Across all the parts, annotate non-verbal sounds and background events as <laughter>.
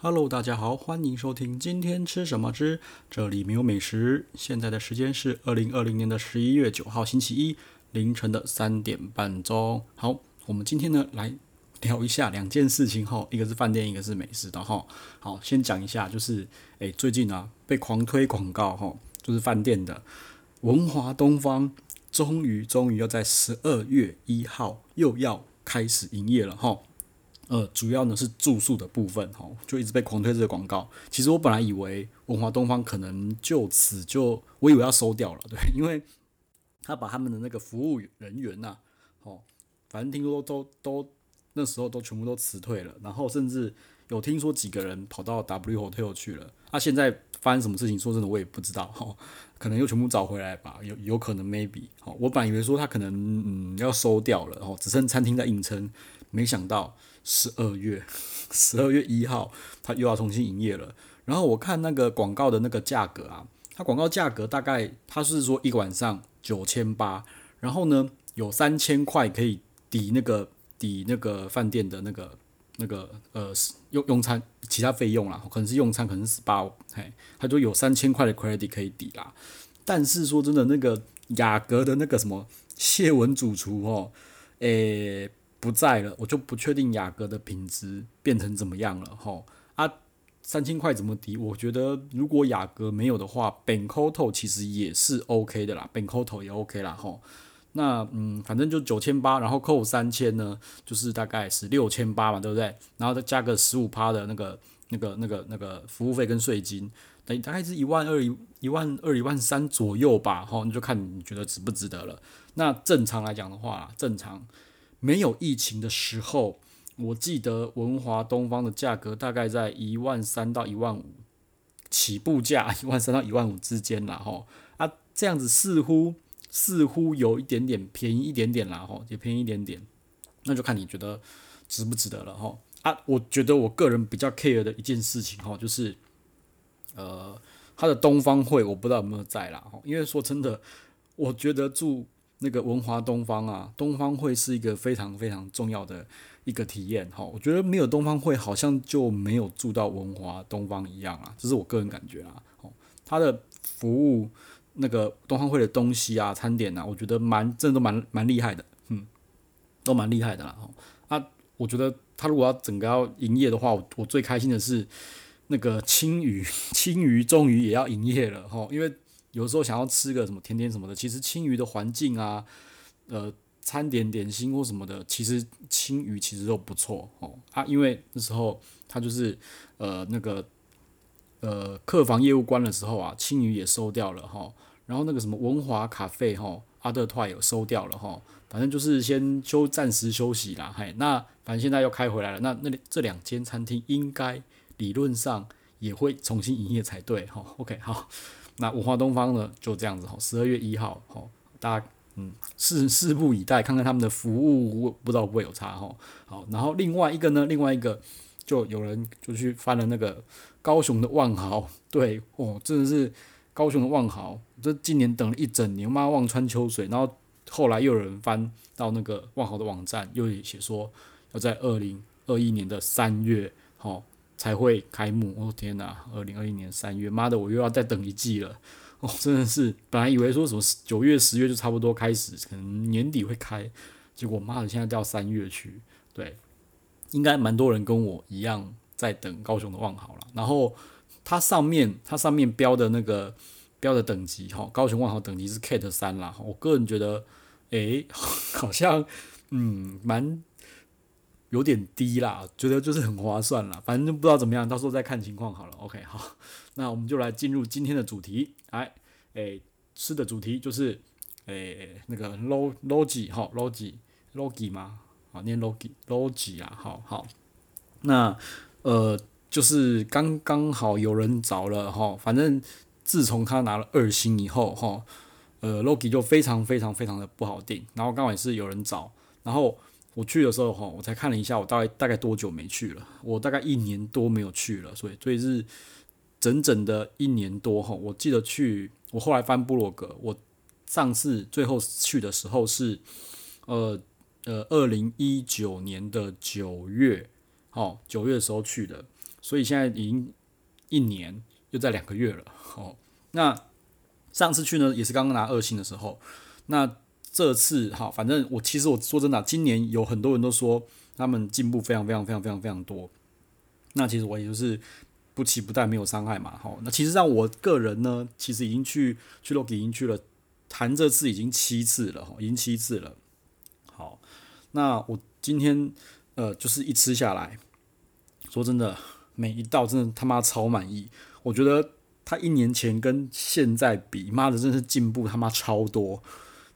Hello，大家好，欢迎收听今天吃什么之这里没有美食。现在的时间是二零二零年的十一月九号星期一凌晨的三点半钟。好，我们今天呢来聊一下两件事情哈，一个是饭店，一个是美食的哈。好，先讲一下，就是诶最近啊被狂推广告哈，就是饭店的文华东方，终于终于要在十二月一号又要开始营业了哈。呃，主要呢是住宿的部分，哈，就一直被狂推这个广告。其实我本来以为文华东方可能就此就，我以为要收掉了，对，<laughs> 因为他把他们的那个服务人员呐，哦，反正听说都都那时候都全部都辞退了，然后甚至有听说几个人跑到 W Hotel 去了。那现在发生什么事情？说真的，我也不知道，哈，可能又全部找回来吧，有有可能 maybe，好，我本以为说他可能嗯要收掉了，哦，只剩餐厅在硬撑，没想到。十二月，<laughs> 十二月一号，它又要重新营业了。然后我看那个广告的那个价格啊，它广告价格大概它是说一晚上九千八，然后呢有三千块可以抵那个抵那个饭店的那个那个呃用用餐其他费用啦，可能是用餐可能是 SPA，嘿，它就有三千块的 credit 可以抵啦。但是说真的，那个雅阁的那个什么谢文主厨哦，诶、不在了，我就不确定雅阁的品质变成怎么样了吼啊，三千块怎么抵？我觉得如果雅阁没有的话，Bencoto 其实也是 OK 的啦，Bencoto 也 OK 啦吼。那嗯，反正就九千八，然后扣三千呢，就是大概是六千八嘛，对不对？然后再加个十五趴的那个、那个、那个、那个服务费跟税金，等大概是一万二、一一万二、一万三左右吧，吼，你就看你觉得值不值得了。那正常来讲的话，正常。没有疫情的时候，我记得文华东方的价格大概在一万三到一万五起步价，<laughs> 一万三到一万五之间啦吼啊，这样子似乎似乎有一点点便宜一点点啦吼，也便宜一点点，那就看你觉得值不值得了吼啊。我觉得我个人比较 care 的一件事情吼，就是呃，他的东方会我不知道有没有在啦吼，因为说真的，我觉得住。那个文华东方啊，东方会是一个非常非常重要的一个体验哈。我觉得没有东方会，好像就没有住到文华东方一样啊，这是我个人感觉啊。哦，他的服务那个东方会的东西啊，餐点啊，我觉得蛮真的都蛮蛮厉害的，嗯，都蛮厉害的啦。哦，啊，我觉得他如果要整个要营业的话，我我最开心的是那个青鱼，<laughs> 青鱼终于也要营业了哈，因为。有时候想要吃个什么甜点什么的，其实青鱼的环境啊，呃，餐点点心或什么的，其实青鱼其实都不错哦。啊，因为那时候他就是呃那个呃客房业务关的时候啊，青鱼也收掉了哈，然后那个什么文华咖啡哈，阿德托也收掉了哈，反正就是先休暂时休息啦，嘿，那反正现在又开回来了，那那这两间餐厅应该理论上也会重新营业才对哈，OK 好。那五华东方呢，就这样子哈，十二月一号哈，大家嗯，拭拭目以待，看看他们的服务，不知道会不会有差哈。好，然后另外一个呢，另外一个就有人就去翻了那个高雄的万豪，<laughs> 对哦，真的是高雄的万豪，这今年等了一整年，妈望穿秋水，然后后来又有人翻到那个万豪的网站，又写说要在二零二一年的三月，哈。才会开幕哦！天哪，二零二一年三月，妈的，我又要再等一季了哦！真的是，本来以为说什么九月、十月就差不多开始，可能年底会开，结果妈的，现在掉三月去。对，应该蛮多人跟我一样在等高雄的万豪了。然后它上面它上面标的那个标的等级哈，高雄万豪等级是 Cat 三啦。我个人觉得，诶，<laughs> 好像嗯蛮。有点低啦，觉得就是很划算啦，反正就不知道怎么样，到时候再看情况好了。OK，好，那我们就来进入今天的主题。哎，诶，吃的主题就是，诶，那个 log logi 哈，logi logi 吗？好，念 logi logi 啊，好好。那呃，就是刚刚好有人找了哈，反正自从他拿了二星以后哈，呃，logi 就非常非常非常的不好定，然后刚好也是有人找，然后。我去的时候哈，我才看了一下，我大概大概多久没去了？我大概一年多没有去了，所以所以是整整的一年多哈。我记得去，我后来翻部落格，我上次最后去的时候是呃呃二零一九年的九月，哦九月的时候去的。所以现在已经一年又在两个月了哦。那上次去呢，也是刚刚拿二星的时候。那这次哈，反正我其实我说真的，今年有很多人都说他们进步非常非常非常非常非常多。那其实我也就是不期不待，没有伤害嘛。好，那其实让我个人呢，其实已经去去 l o 已经去了，谈这次已经七次了，哈已经七次了。好，那我今天呃，就是一吃下来，说真的，每一道真的他妈超满意。我觉得他一年前跟现在比，妈的真是进步他妈超多。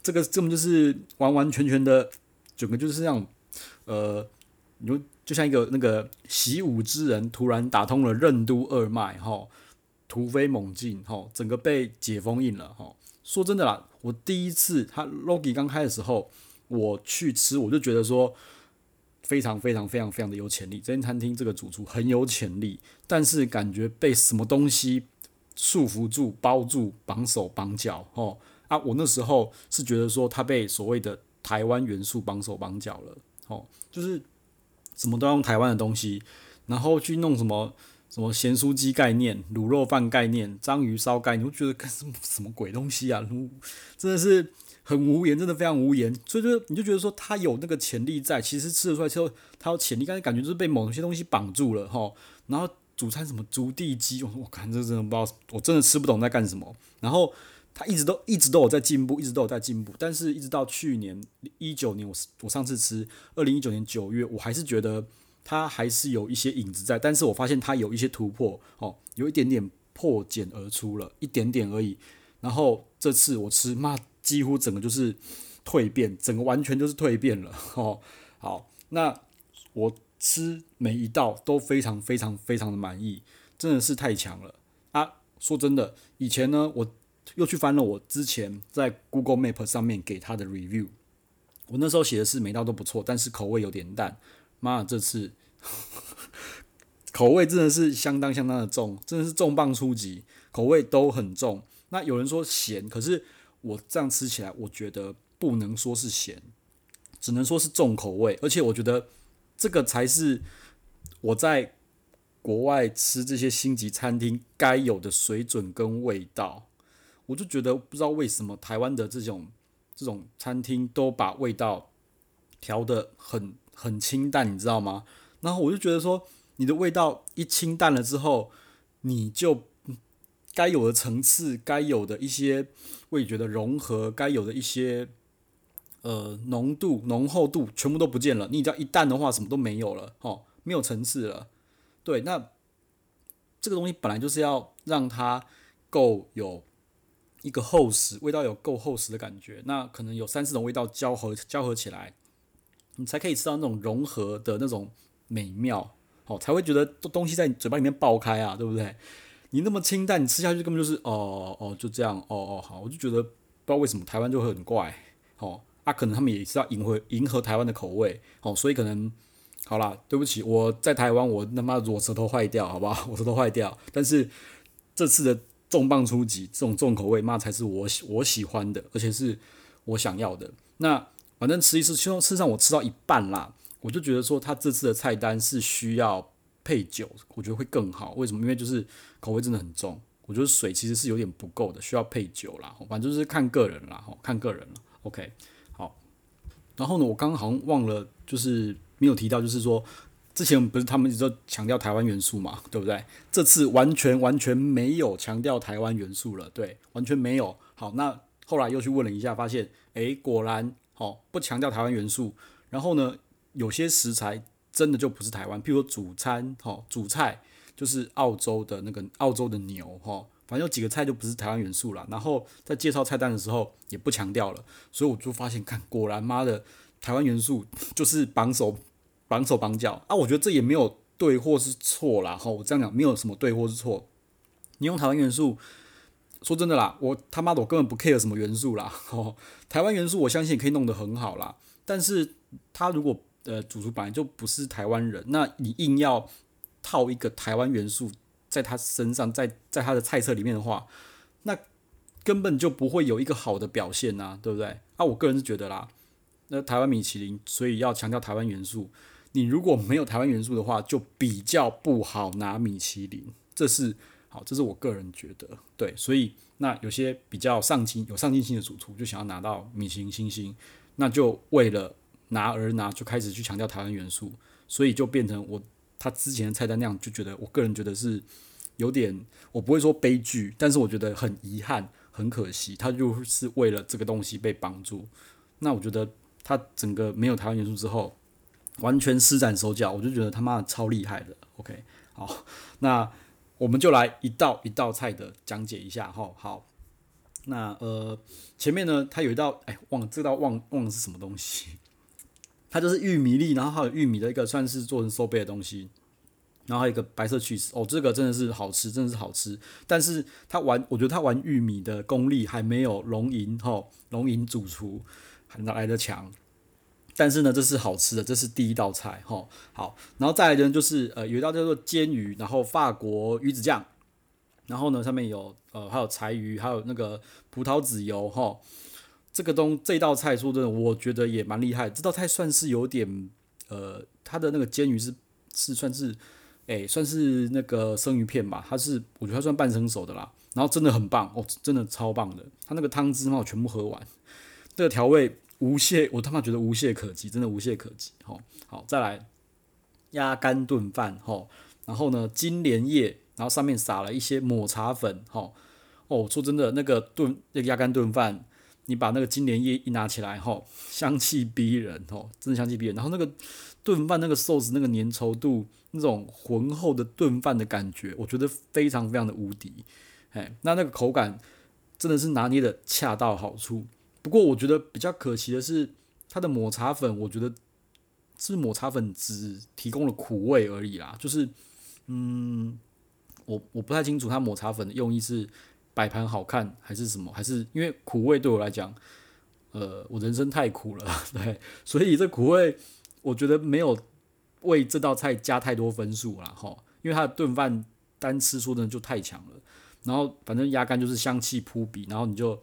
这个根本就是完完全全的，整个就是这样，呃，你就就像一个那个习武之人突然打通了任督二脉，哈，突飞猛进，哈，整个被解封印了，哈。说真的啦，我第一次他 Logi 刚开的时候，我去吃，我就觉得说非常非常非常非常的有潜力，这间餐厅这个主厨很有潜力，但是感觉被什么东西束缚住、包住、绑手绑脚，哈。啊，我那时候是觉得说他被所谓的台湾元素绑手绑脚了，哦，就是什么都要用台湾的东西，然后去弄什么什么咸酥鸡概念、卤肉饭概念、章鱼烧概念，我觉得干什么什么鬼东西啊？真的是很无言，真的非常无言。所以就你就觉得说他有那个潜力在，其实吃得出来之后他有潜力，但是感觉就是被某些东西绑住了，哈。然后主餐什么竹地鸡，我说我看这真的不知道，我真的吃不懂在干什么。然后。他一直都一直都有在进步，一直都有在进步，但是一直到去年一九年我，我上次吃二零一九年九月，我还是觉得他还是有一些影子在，但是我发现他有一些突破，哦，有一点点破茧而出了，一点点而已。然后这次我吃，妈，几乎整个就是蜕变，整个完全就是蜕变了，<laughs> 哦，好，那我吃每一道都非常非常非常的满意，真的是太强了啊！说真的，以前呢我。又去翻了我之前在 Google Map 上面给他的 review，我那时候写的是每道都不错，但是口味有点淡。妈，这次口味真的是相当相当的重，真的是重磅出击，口味都很重。那有人说咸，可是我这样吃起来，我觉得不能说是咸，只能说是重口味。而且我觉得这个才是我在国外吃这些星级餐厅该有的水准跟味道。我就觉得不知道为什么台湾的这种这种餐厅都把味道调得很很清淡，你知道吗？然后我就觉得说，你的味道一清淡了之后，你就该有的层次、该有的一些味觉的融合、该有的一些呃浓度、浓厚度，全部都不见了。你只要一淡的话，什么都没有了，哦，没有层次了。对，那这个东西本来就是要让它够有。一个厚实，味道有够厚实的感觉，那可能有三四种味道交合交合起来，你才可以吃到那种融合的那种美妙，好，才会觉得东西在你嘴巴里面爆开啊，对不对？你那么清淡，你吃下去根本就是哦哦就这样，哦哦好，我就觉得不知道为什么台湾就会很怪，哦啊，可能他们也是要迎合迎合台湾的口味，哦，所以可能好啦，对不起，我在台湾我他妈我舌头坏掉，好不好？<laughs> 我舌头坏掉，但是这次的。重磅出击，这种重口味，那才是我喜我喜欢的，而且是我想要的。那反正吃一次，其实事实上我吃到一半啦，我就觉得说他这次的菜单是需要配酒，我觉得会更好。为什么？因为就是口味真的很重，我觉得水其实是有点不够的，需要配酒啦。反正就是看个人啦，看个人了。OK，好。然后呢，我刚刚好像忘了，就是没有提到，就是说。之前不是他们一直都强调台湾元素嘛，对不对？这次完全完全没有强调台湾元素了，对，完全没有。好，那后来又去问了一下，发现，诶，果然，好，不强调台湾元素。然后呢，有些食材真的就不是台湾，譬如说主餐，哈，主菜就是澳洲的那个澳洲的牛，哈，反正有几个菜就不是台湾元素了。然后在介绍菜单的时候也不强调了，所以我就发现，看，果然妈的，台湾元素就是榜首。绑手绑脚啊！我觉得这也没有对或是错啦。哈，我这样讲没有什么对或是错。你用台湾元素，说真的啦，我他妈的我根本不 care 什么元素啦。哦，台湾元素我相信也可以弄得很好啦。但是他如果呃主厨本来就不是台湾人，那你硬要套一个台湾元素在他身上，在在他的菜色里面的话，那根本就不会有一个好的表现呐，对不对？啊，我个人是觉得啦。那台湾米其林，所以要强调台湾元素，你如果没有台湾元素的话，就比较不好拿米其林。这是好，这是我个人觉得对。所以那有些比较上进、有上进心的主厨就想要拿到米其林星星，那就为了拿而拿，就开始去强调台湾元素，所以就变成我他之前的菜单那样，就觉得我个人觉得是有点，我不会说悲剧，但是我觉得很遗憾、很可惜，他就是为了这个东西被绑住。那我觉得他整个没有台湾元素之后，完全施展手脚，我就觉得他妈的超厉害的。OK，好，那我们就来一道一道菜的讲解一下哈。好，那呃前面呢，它有一道哎忘了这道忘忘了是什么东西，<laughs> 它就是玉米粒，然后还有玉米的一个算是做成收贝的东西，然后还有一个白色曲司哦，这个真的是好吃，真的是好吃。但是他玩，我觉得他玩玉米的功力还没有龙吟哈龙吟主厨还来的强。但是呢，这是好吃的，这是第一道菜哈。好，然后再来呢，就是呃，有一道叫做煎鱼，然后法国鱼子酱，然后呢，上面有呃，还有柴鱼，还有那个葡萄籽油哈。这个东这道菜说真的，我觉得也蛮厉害。这道菜算是有点呃，它的那个煎鱼是是算是诶，算是那个生鱼片吧，它是我觉得它算半生熟的啦。然后真的很棒哦，真的超棒的。它那个汤汁嘛，我全部喝完，这个调味。无懈，我他妈觉得无懈可击，真的无懈可击。好，好，再来鸭肝炖饭，吼，然后呢，金莲叶，然后上面撒了一些抹茶粉，吼，哦，说真的，那个炖那个鸭肝炖饭，你把那个金莲叶一拿起来，吼，香气逼人，吼，真的香气逼人。然后那个炖饭那个寿司那个粘稠度，那种浑厚的炖饭的感觉，我觉得非常非常的无敌，哎，那那个口感真的是拿捏的恰到好处。不过我觉得比较可惜的是，它的抹茶粉，我觉得是抹茶粉只提供了苦味而已啦。就是，嗯，我我不太清楚它抹茶粉的用意是摆盘好看还是什么，还是因为苦味对我来讲，呃，我人生太苦了，<laughs> 对，所以这苦味我觉得没有为这道菜加太多分数啦。哈。因为它的炖饭单吃说真的就太强了，然后反正鸭肝就是香气扑鼻，然后你就。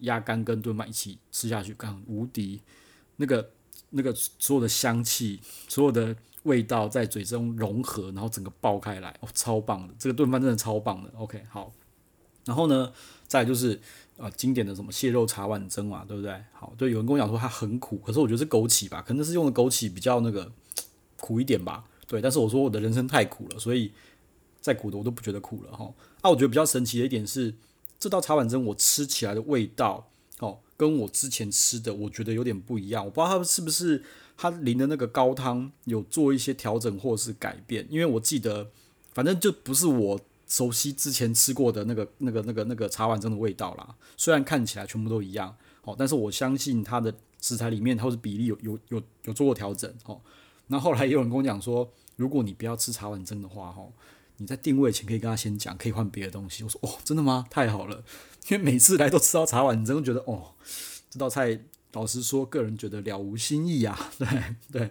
鸭肝跟炖饭一起吃下去，刚无敌，那个那个所有的香气，所有的味道在嘴中融合，然后整个爆开来，哦，超棒的！这个炖饭真的超棒的。OK，好，然后呢，再就是呃经典的什么蟹肉茶碗蒸嘛，对不对？好，对，有人跟我讲说它很苦，可是我觉得是枸杞吧，可能是用的枸杞比较那个 <tsk> 苦一点吧。对，但是我说我的人生太苦了，所以再苦的我都不觉得苦了哈。啊，我觉得比较神奇的一点是。这道茶碗蒸我吃起来的味道，哦，跟我之前吃的我觉得有点不一样。我不知道它是不是它淋的那个高汤有做一些调整或是改变，因为我记得反正就不是我熟悉之前吃过的那个那个那个那个茶碗蒸的味道啦。虽然看起来全部都一样，哦，但是我相信它的食材里面它是比例有有有有做过调整，哦。那后来也有人跟我讲说，如果你不要吃茶碗蒸的话，哦。你在定位前可以跟他先讲，可以换别的东西。我说哦，真的吗？太好了，因为每次来都吃到茶碗你，真的觉得哦，这道菜老实说，个人觉得了无新意啊。<laughs> 对对，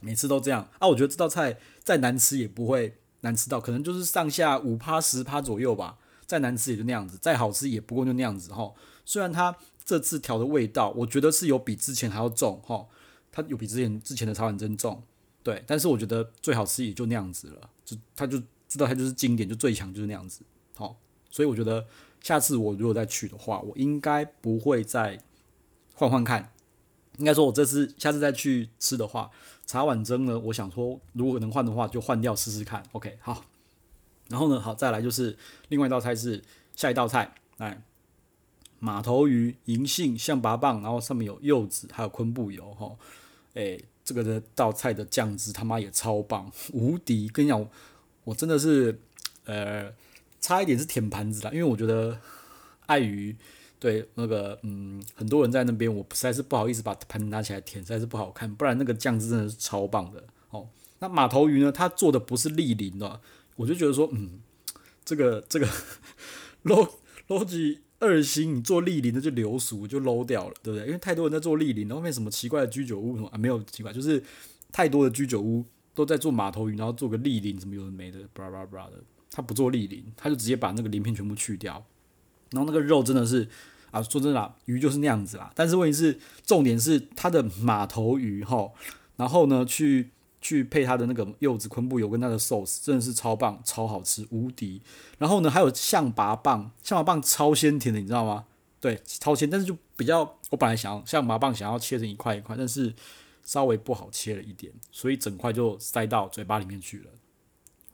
每次都这样啊。我觉得这道菜再难吃也不会难吃到，可能就是上下五趴十趴左右吧。再难吃也就那样子，再好吃也不过就那样子哈。虽然它这次调的味道，我觉得是有比之前还要重哈，它有比之前之前的茶碗蒸重，对。但是我觉得最好吃也就那样子了，就它就。知道它就是经典，就最强就是那样子，好，所以我觉得下次我如果再去的话，我应该不会再换换看。应该说，我这次下次再去吃的话，茶碗蒸呢，我想说，如果能换的话，就换掉试试看。OK，好。然后呢，好，再来就是另外一道菜是下一道菜，来马头鱼银杏象拔蚌，然后上面有柚子，还有昆布油，哈，哎，这个的道菜的酱汁他妈也超棒，无敌，跟你讲。我真的是，呃，差一点是舔盘子啦，因为我觉得碍于对那个嗯，很多人在那边，我实在是不好意思把盘子拿起来舔，实在是不好看。不然那个酱汁真的是超棒的哦。那马头鱼呢，它做的不是立林的，我就觉得说，嗯，这个这个 low low 级二星，你做立林的就流俗就 low 掉了，对不对？因为太多人在做立林，后面什么奇怪的居酒屋什么啊，没有奇怪，就是太多的居酒屋。都在做马头鱼，然后做个立鳞，怎么有的没的，巴拉巴拉巴拉的。他不做立鳞，他就直接把那个鳞片全部去掉。然后那个肉真的是啊，说真的，鱼就是那样子啦。但是问题是，重点是它的马头鱼哈，然后呢去去配它的那个柚子昆布油跟它的寿司，真的是超棒，超好吃，无敌。然后呢，还有象拔蚌，象拔蚌超鲜甜的，你知道吗？对，超鲜，但是就比较，我本来想要象拔蚌想要切成一块一块，但是稍微不好切了一点，所以整块就塞到嘴巴里面去了。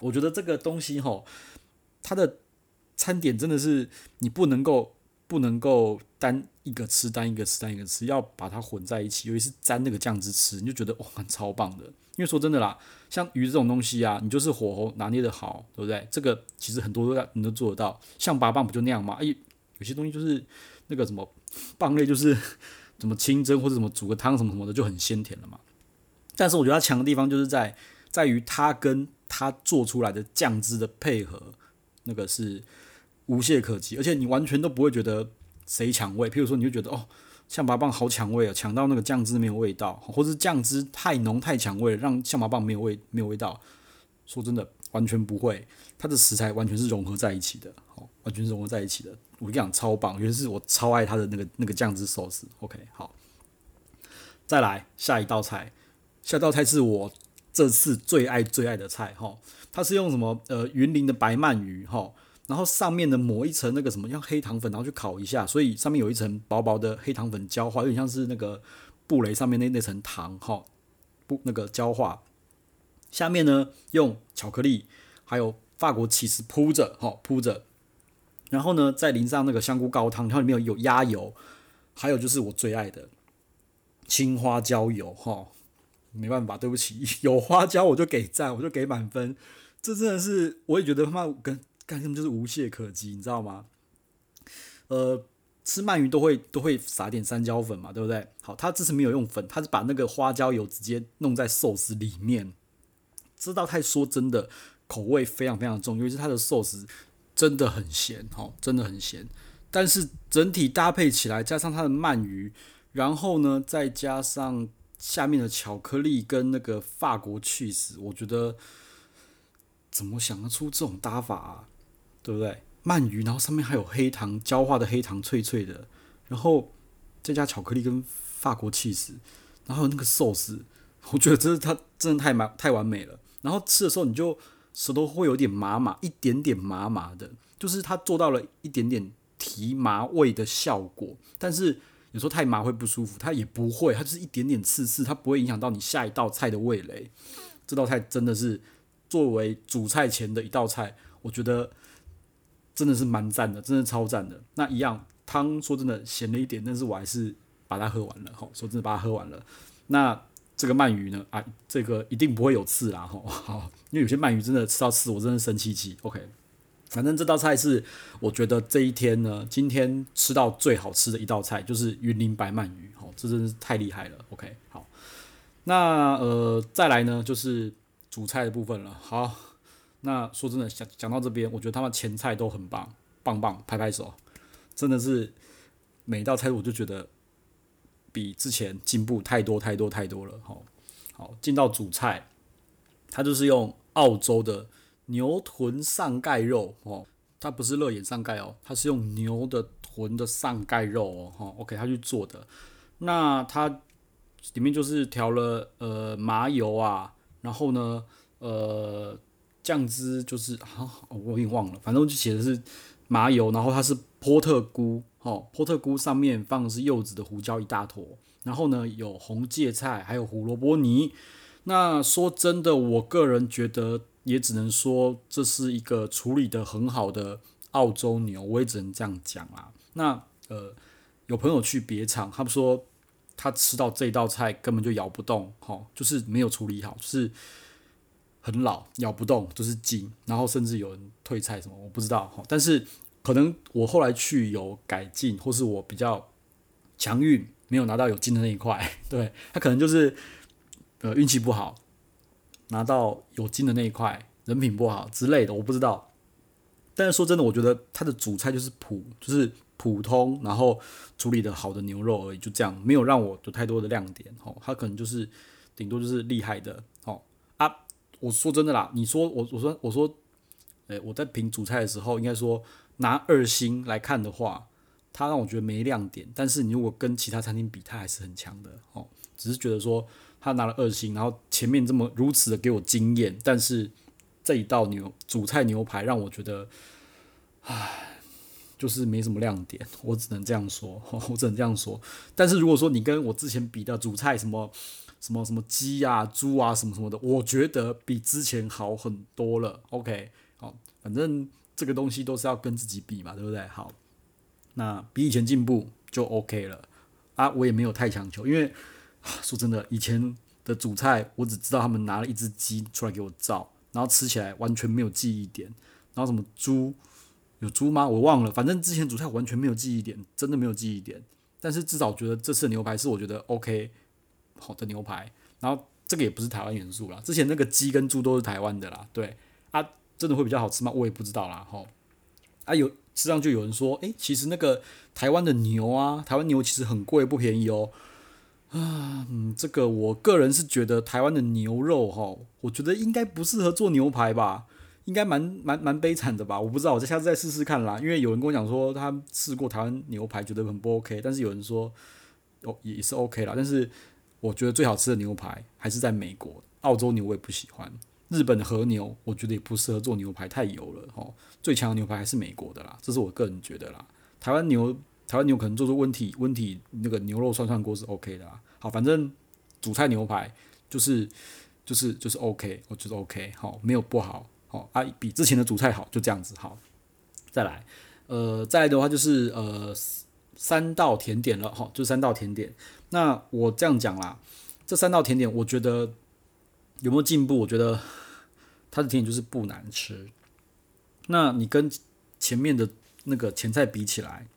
我觉得这个东西吼，它的餐点真的是你不能够不能够单一个吃，单一个吃，单一个吃，要把它混在一起，尤其是沾那个酱汁吃，你就觉得哇，超棒的。因为说真的啦，像鱼这种东西啊，你就是火候拿捏得好，对不对？这个其实很多都你都做得到。象拔蚌不就那样吗？哎，有些东西就是那个什么蚌类，就是怎么清蒸或者怎么煮个汤什么什么的，就很鲜甜了嘛。但是我觉得它强的地方就是在在于它跟它做出来的酱汁的配合，那个是无懈可击，而且你完全都不会觉得谁抢味。譬如说，你就觉得哦，象拔蚌好抢味啊，抢到那个酱汁没有味道，或者是酱汁太浓太抢味，让象拔蚌没有味没有味道。说真的，完全不会，它的食材完全是融合在一起的，哦，完全是融合在一起的。我跟你讲，超棒，尤其是我超爱它的那个那个酱汁寿司。OK，好，再来下一道菜，下一道菜是我。这次最爱最爱的菜哈，它是用什么呃云林的白鳗鱼哈，然后上面呢抹一层那个什么像黑糖粉，然后去烤一下，所以上面有一层薄薄的黑糖粉焦化，有点像是那个布雷上面那那层糖哈，不那个焦化，下面呢用巧克力还有法国起司铺着哈铺着，然后呢再淋上那个香菇高汤，然后里面有有鸭油，还有就是我最爱的青花椒油哈。没办法，对不起，有花椒我就给赞，我就给满分。这真的是，我也觉得他妈跟干什么就是无懈可击，你知道吗？呃，吃鳗鱼都会都会撒点山椒粉嘛，对不对？好，他这次没有用粉，他是把那个花椒油直接弄在寿司里面。知道太说真的，口味非常非常重，尤其是它的寿司真的很咸，哦，真的很咸。但是整体搭配起来，加上它的鳗鱼，然后呢，再加上。下面的巧克力跟那个法国起司，我觉得怎么想得出这种搭法啊？对不对？鳗鱼，然后上面还有黑糖焦化的黑糖，脆脆的，然后再加巧克力跟法国起司，然后那个寿司，我觉得这是它真的太完太完美了。然后吃的时候，你就舌头会有点麻麻，一点点麻麻的，就是它做到了一点点提麻味的效果，但是。有时候太麻会不舒服，它也不会，它就是一点点刺刺，它不会影响到你下一道菜的味蕾。这道菜真的是作为主菜前的一道菜，我觉得真的是蛮赞的，真的超赞的。那一样汤说真的咸了一点，但是我还是把它喝完了。吼，说真的把它喝完了。那这个鳗鱼呢？啊，这个一定不会有刺啦。吼，<laughs> 好，因为有些鳗鱼真的吃到刺，我真的生气气。OK。反正这道菜是我觉得这一天呢，今天吃到最好吃的一道菜，就是云林白鳗鱼，好，这真是太厉害了。OK，好，那呃再来呢就是主菜的部分了。好，那说真的，讲讲到这边，我觉得他们前菜都很棒，棒棒，拍拍手，真的是每一道菜我就觉得比之前进步太多太多太多了。好，好，进到主菜，它就是用澳洲的。牛臀上盖肉哦，它不是肋眼上盖哦，它是用牛的臀的上盖肉哦，哈，OK，它去做的。那它里面就是调了呃麻油啊，然后呢呃酱汁就是啊，我已经忘了，反正就写的是麻油，然后它是波特菇哦，波特菇上面放的是柚子的胡椒一大坨，然后呢有红芥菜，还有胡萝卜泥。那说真的，我个人觉得。也只能说这是一个处理得很好的澳洲牛，我也只能这样讲啊。那呃，有朋友去别场，他们说他吃到这道菜根本就咬不动，齁，就是没有处理好，就是很老，咬不动，就是筋，然后甚至有人退菜什么，我不知道。但是可能我后来去有改进，或是我比较强运，没有拿到有金的那一块，<laughs> 对，他可能就是呃运气不好。拿到有金的那一块，人品不好之类的，我不知道。但是说真的，我觉得它的主菜就是普，就是普通，然后处理的好的牛肉而已，就这样，没有让我有太多的亮点。哦，它可能就是顶多就是厉害的。哦啊，我说真的啦，你说我我说我说，诶，我在评主菜的时候，应该说拿二星来看的话，它让我觉得没亮点。但是你如果跟其他餐厅比，它还是很强的。哦，只是觉得说。他拿了二星，然后前面这么如此的给我惊艳，但是这一道牛主菜牛排让我觉得，唉，就是没什么亮点，我只能这样说，<laughs> 我只能这样说。但是如果说你跟我之前比的主菜什么什么什么鸡啊、猪啊什么什么的，我觉得比之前好很多了。OK，好，反正这个东西都是要跟自己比嘛，对不对？好，那比以前进步就 OK 了啊，我也没有太强求，因为。<sighs> 说真的，以前的主菜我只知道他们拿了一只鸡出来给我照，然后吃起来完全没有记忆点。然后什么猪，有猪吗？我忘了。反正之前主菜完全没有记忆点，真的没有记忆点。但是至少觉得这次牛排是我觉得 OK 好的牛排。然后这个也不是台湾元素啦，之前那个鸡跟猪都是台湾的啦。对，真的会比较好吃吗？我也不知道啦。吼啊有，实际上就有人说，诶，其实那个台湾的牛啊，台湾牛其实很贵，不便宜哦。啊，嗯，这个我个人是觉得台湾的牛肉哈，我觉得应该不适合做牛排吧，应该蛮蛮蛮悲惨的吧，我不知道，我再下次再试试看啦。因为有人跟我讲说他试过台湾牛排，觉得很不 OK，但是有人说哦也是 OK 啦。但是我觉得最好吃的牛排还是在美国，澳洲牛我也不喜欢，日本的和牛我觉得也不适合做牛排，太油了哈。最强的牛排还是美国的啦，这是我个人觉得啦，台湾牛。台湾牛可能做出温体温体那个牛肉涮涮锅是 OK 的啦，好，反正主菜牛排就是就是就是 OK，我觉得 OK，好，没有不好，好啊，比之前的主菜好，就这样子，好，再来，呃，再来的话就是呃三道甜点了，哈，就三道甜点，那我这样讲啦，这三道甜点我觉得有没有进步？我觉得它的甜点就是不难吃，那你跟前面的那个前菜比起来。<tsk>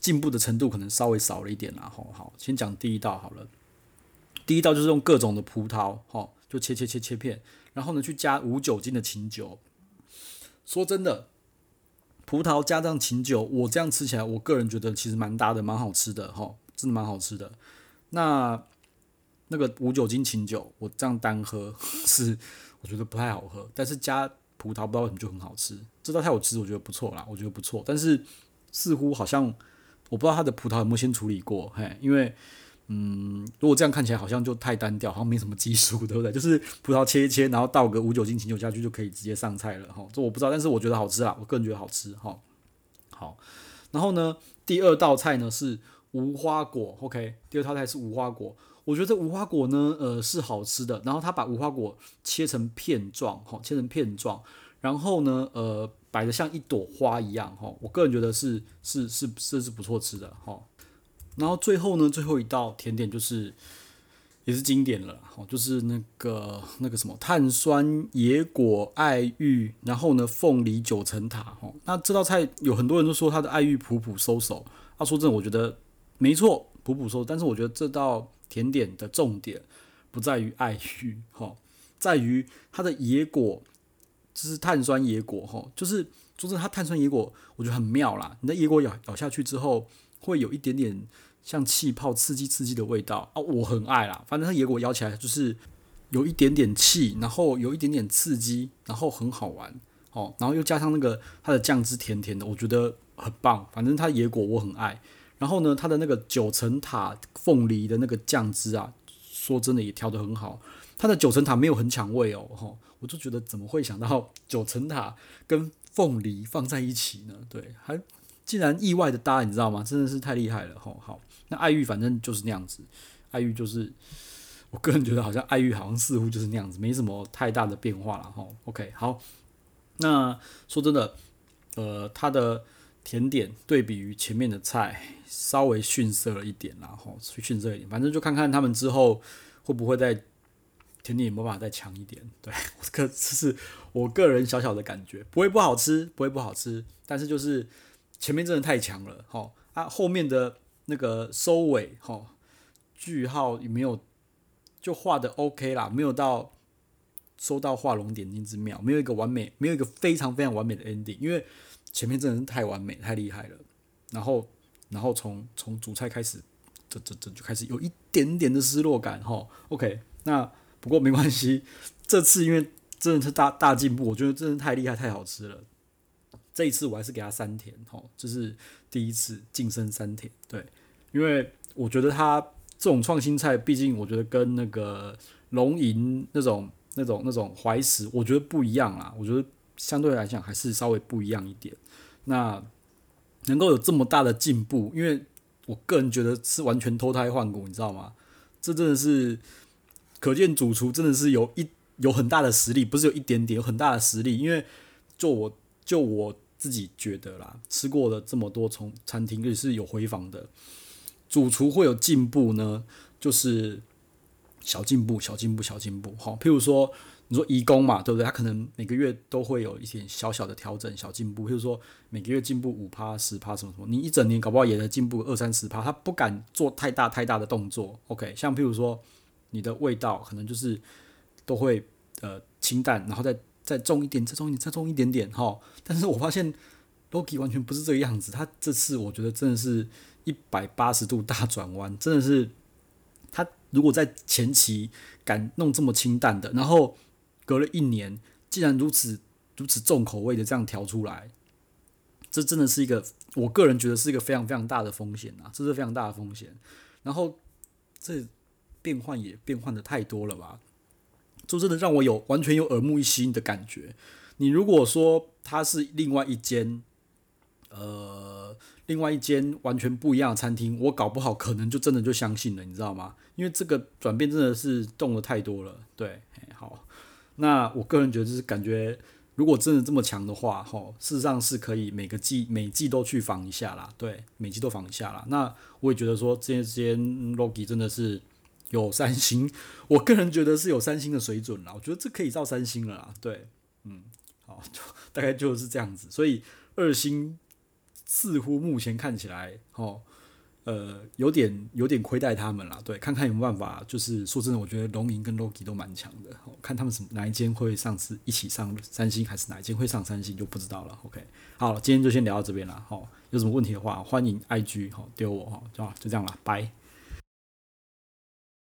进步的程度可能稍微少了一点啦，吼，好，先讲第一道好了。第一道就是用各种的葡萄，吼，就切切切切片，然后呢去加无酒精的琴酒。说真的，葡萄加上琴酒，我这样吃起来，我个人觉得其实蛮搭的，蛮好吃的，吼，真的蛮好吃的。那那个无酒精琴酒，我这样单喝是我觉得不太好喝，但是加葡萄不知道为什么就很好吃。这道菜我吃，我觉得不错啦，我觉得不错，但是似乎好像。我不知道他的葡萄有没有先处理过，嘿，因为，嗯，如果这样看起来好像就太单调，好像没什么技术，<laughs> 对不对？就是葡萄切一切，然后倒个无酒精琴酒下去就可以直接上菜了，哈，这我不知道，但是我觉得好吃啊，我个人觉得好吃，哈，好，然后呢，第二道菜呢是无花果，OK，第二道菜是无花果，我觉得无花果呢，呃，是好吃的，然后他把无花果切成片状，哈，切成片状，然后呢，呃。摆得像一朵花一样，哈，我个人觉得是是是是是不错吃的，哈。然后最后呢，最后一道甜点就是也是经典了，哈，就是那个那个什么碳酸野果爱玉，然后呢凤梨九层塔，哈。那这道菜有很多人都说它的爱玉普普收手，他说真的，我觉得没错，普普收，但是我觉得这道甜点的重点不在于爱玉，哈，在于它的野果。就是碳酸野果哈，就是说真的，它碳酸野果我觉得很妙啦。你的野果咬咬下去之后，会有一点点像气泡，刺激刺激的味道啊，我很爱啦。反正它野果咬起来就是有一点点气，然后有一点点刺激，然后很好玩哦。然后又加上那个它的酱汁甜甜的，我觉得很棒。反正它野果我很爱。然后呢，它的那个九层塔凤梨的那个酱汁啊，说真的也调得很好。它的九层塔没有很抢味哦，吼，我就觉得怎么会想到九层塔跟凤梨放在一起呢？对，还竟然意外的搭，你知道吗？真的是太厉害了，吼，好，那爱玉反正就是那样子，爱玉就是我个人觉得好像爱玉好像似乎就是那样子，没什么太大的变化了，吼，OK，好，那说真的，呃，它的甜点对比于前面的菜稍微逊色了一点，然后逊色一点，反正就看看他们之后会不会再。甜点有没有办法再强一点？对，这个是我个人小小的感觉，不会不好吃，不会不好吃，但是就是前面真的太强了，齁啊，后面的那个收尾，齁，句号也没有就画的 OK 啦，没有到收到画龙点睛之妙，没有一个完美，没有一个非常非常完美的 ending，因为前面真的是太完美，太厉害了，然后然后从从主菜开始，这这这就开始有一点点的失落感，齁，OK，那。不过没关系，<laughs> 这次因为真的是大大进步，我觉得真的太厉害，太好吃了。这一次我还是给他三甜，吼，这是第一次晋升三甜，对，因为我觉得他这种创新菜，毕竟我觉得跟那个龙吟那种、那种、那种怀石，我觉得不一样啊。我觉得相对来讲还是稍微不一样一点。那能够有这么大的进步，因为我个人觉得是完全脱胎换骨，你知道吗？这真的是可见主厨真的是有一有很大的实力，不是有一点点，有很大的实力。因为就我就我自己觉得啦，吃过了这么多从餐厅也是有回访的。主厨会有进步呢，就是小进步、小进步、小进步。好，譬如说，你说移工嘛，对不对？他可能每个月都会有一点小小的调整、小进步。譬如说，每个月进步五趴、十趴什么什么，你一整年搞不好也能进步二三十趴。他不敢做太大太大的动作。OK，像譬如说，你的味道可能就是都会呃清淡，然后再再重一点，再重一点，再重一点点哈。但是我发现 Logi 完全不是这个样子，他这次我觉得真的是。一百八十度大转弯，真的是他如果在前期敢弄这么清淡的，然后隔了一年，竟然如此如此重口味的这样调出来，这真的是一个我个人觉得是一个非常非常大的风险啊，这是非常大的风险。然后这变换也变换的太多了吧，就真的让我有完全有耳目一新的感觉。你如果说它是另外一间，呃。另外一间完全不一样的餐厅，我搞不好可能就真的就相信了，你知道吗？因为这个转变真的是动了太多了。对，好，那我个人觉得就是感觉，如果真的这么强的话，吼，事实上是可以每个季每季都去防一下啦。对，每季都防一下啦。那我也觉得说，这间这间 Logi 真的是有三星，我个人觉得是有三星的水准啦。我觉得这可以到三星了啦。对，嗯，好，就大概就是这样子。所以二星。似乎目前看起来，哦，呃，有点有点亏待他们了。对，看看有没有办法。就是说真的，我觉得龙吟跟 Logi 都蛮强的。看他们什么哪一间会上次一起上三星，还是哪一间会上三星就不知道了。OK，好，今天就先聊到这边了。好，有什么问题的话，欢迎 IG 好丢我哈，就就这样了，拜。